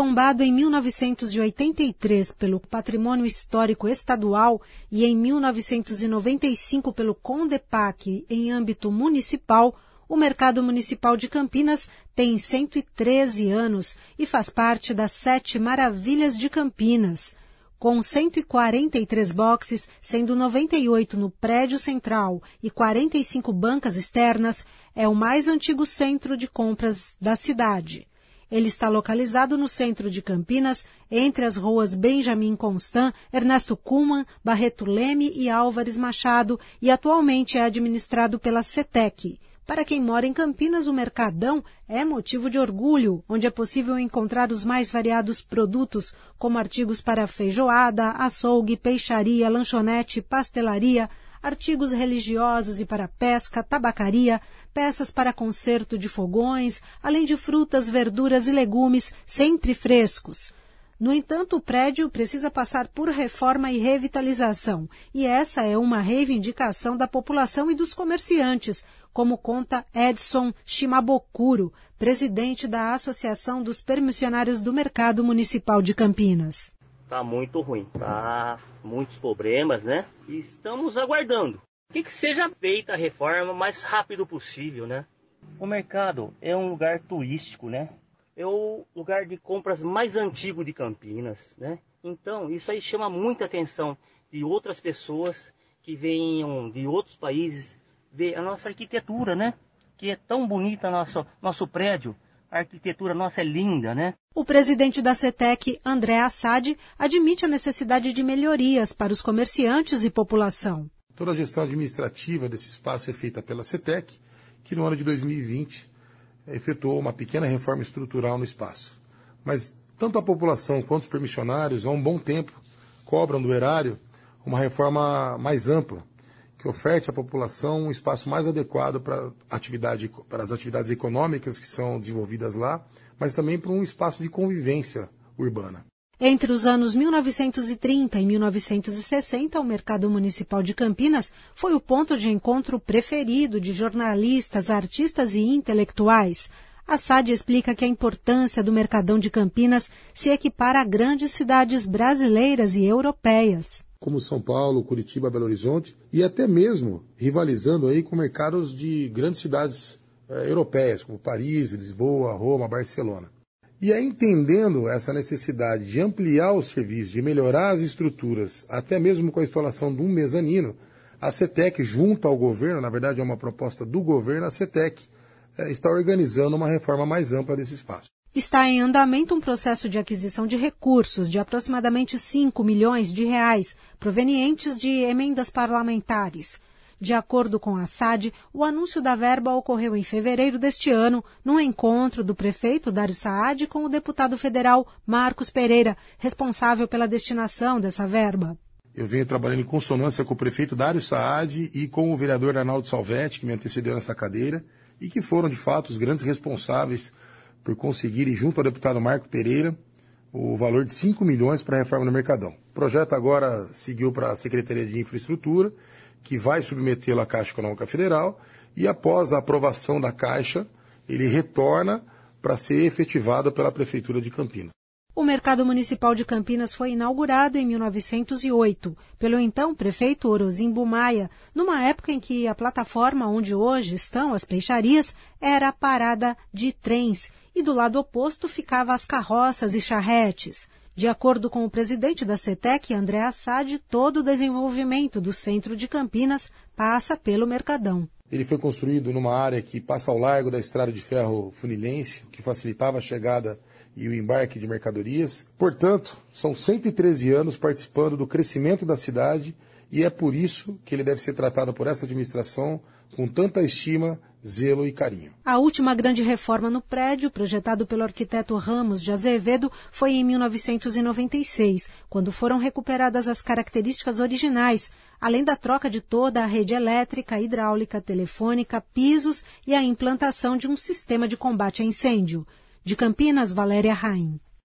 Tombado em 1983 pelo Patrimônio Histórico Estadual e em 1995 pelo Condepac em âmbito municipal, o Mercado Municipal de Campinas tem 113 anos e faz parte das Sete Maravilhas de Campinas. Com 143 boxes, sendo 98 no prédio central e 45 bancas externas, é o mais antigo centro de compras da cidade. Ele está localizado no centro de Campinas, entre as ruas Benjamin Constant, Ernesto Kuhlmann, Barreto Leme e Álvares Machado, e atualmente é administrado pela CETEC. Para quem mora em Campinas, o Mercadão é motivo de orgulho, onde é possível encontrar os mais variados produtos, como artigos para feijoada, açougue, peixaria, lanchonete, pastelaria, artigos religiosos e para pesca, tabacaria, peças para conserto de fogões, além de frutas, verduras e legumes sempre frescos. No entanto, o prédio precisa passar por reforma e revitalização, e essa é uma reivindicação da população e dos comerciantes, como conta Edson Shimabokuro, presidente da Associação dos Permissionários do Mercado Municipal de Campinas. Está muito ruim, tá muitos problemas, né? E estamos aguardando que, que seja feita a reforma o mais rápido possível, né? O mercado é um lugar turístico, né? É o lugar de compras mais antigo de Campinas, né? Então, isso aí chama muita atenção de outras pessoas que venham de outros países ver a nossa arquitetura, né? Que é tão bonita nosso nosso prédio. A arquitetura nossa é linda, né? O presidente da CETEC, André Assad, admite a necessidade de melhorias para os comerciantes e população. Toda a gestão administrativa desse espaço é feita pela CETEC, que no ano de 2020 efetuou uma pequena reforma estrutural no espaço. Mas tanto a população quanto os permissionários, há um bom tempo, cobram do erário uma reforma mais ampla, que oferte à população um espaço mais adequado para, atividade, para as atividades econômicas que são desenvolvidas lá, mas também para um espaço de convivência urbana. Entre os anos 1930 e 1960, o mercado municipal de Campinas foi o ponto de encontro preferido de jornalistas, artistas e intelectuais. A SAD explica que a importância do Mercadão de Campinas se equipara a grandes cidades brasileiras e europeias. Como São Paulo, Curitiba, Belo Horizonte e até mesmo rivalizando aí com mercados de grandes cidades eh, europeias, como Paris, Lisboa, Roma, Barcelona. E aí, entendendo essa necessidade de ampliar os serviços, de melhorar as estruturas, até mesmo com a instalação de um mezanino, a CETEC, junto ao governo, na verdade é uma proposta do governo, a CETEC é, está organizando uma reforma mais ampla desse espaço. Está em andamento um processo de aquisição de recursos de aproximadamente 5 milhões de reais, provenientes de emendas parlamentares. De acordo com a SAD, o anúncio da verba ocorreu em fevereiro deste ano, num encontro do prefeito Dário Saad com o deputado federal Marcos Pereira, responsável pela destinação dessa verba. Eu venho trabalhando em consonância com o prefeito Dário Saad e com o vereador Arnaldo Salvetti, que me antecedeu nessa cadeira, e que foram, de fato, os grandes responsáveis por conseguirem, junto ao deputado Marco Pereira, o valor de 5 milhões para a reforma do Mercadão. O projeto agora seguiu para a Secretaria de Infraestrutura que vai submetê-lo à Caixa Econômica Federal e após a aprovação da Caixa, ele retorna para ser efetivado pela Prefeitura de Campinas. O Mercado Municipal de Campinas foi inaugurado em 1908 pelo então prefeito Orozimbo Maia, numa época em que a plataforma onde hoje estão as peixarias era parada de trens e do lado oposto ficavam as carroças e charretes. De acordo com o presidente da CETEC, André Assad, todo o desenvolvimento do centro de Campinas passa pelo Mercadão. Ele foi construído numa área que passa ao largo da estrada de ferro funilense, que facilitava a chegada e o embarque de mercadorias. Portanto, são 113 anos participando do crescimento da cidade e é por isso que ele deve ser tratado por essa administração com tanta estima zelo e carinho. A última grande reforma no prédio, projetado pelo arquiteto Ramos de Azevedo, foi em 1996, quando foram recuperadas as características originais, além da troca de toda a rede elétrica, hidráulica, telefônica, pisos e a implantação de um sistema de combate a incêndio. De Campinas, Valéria Raim.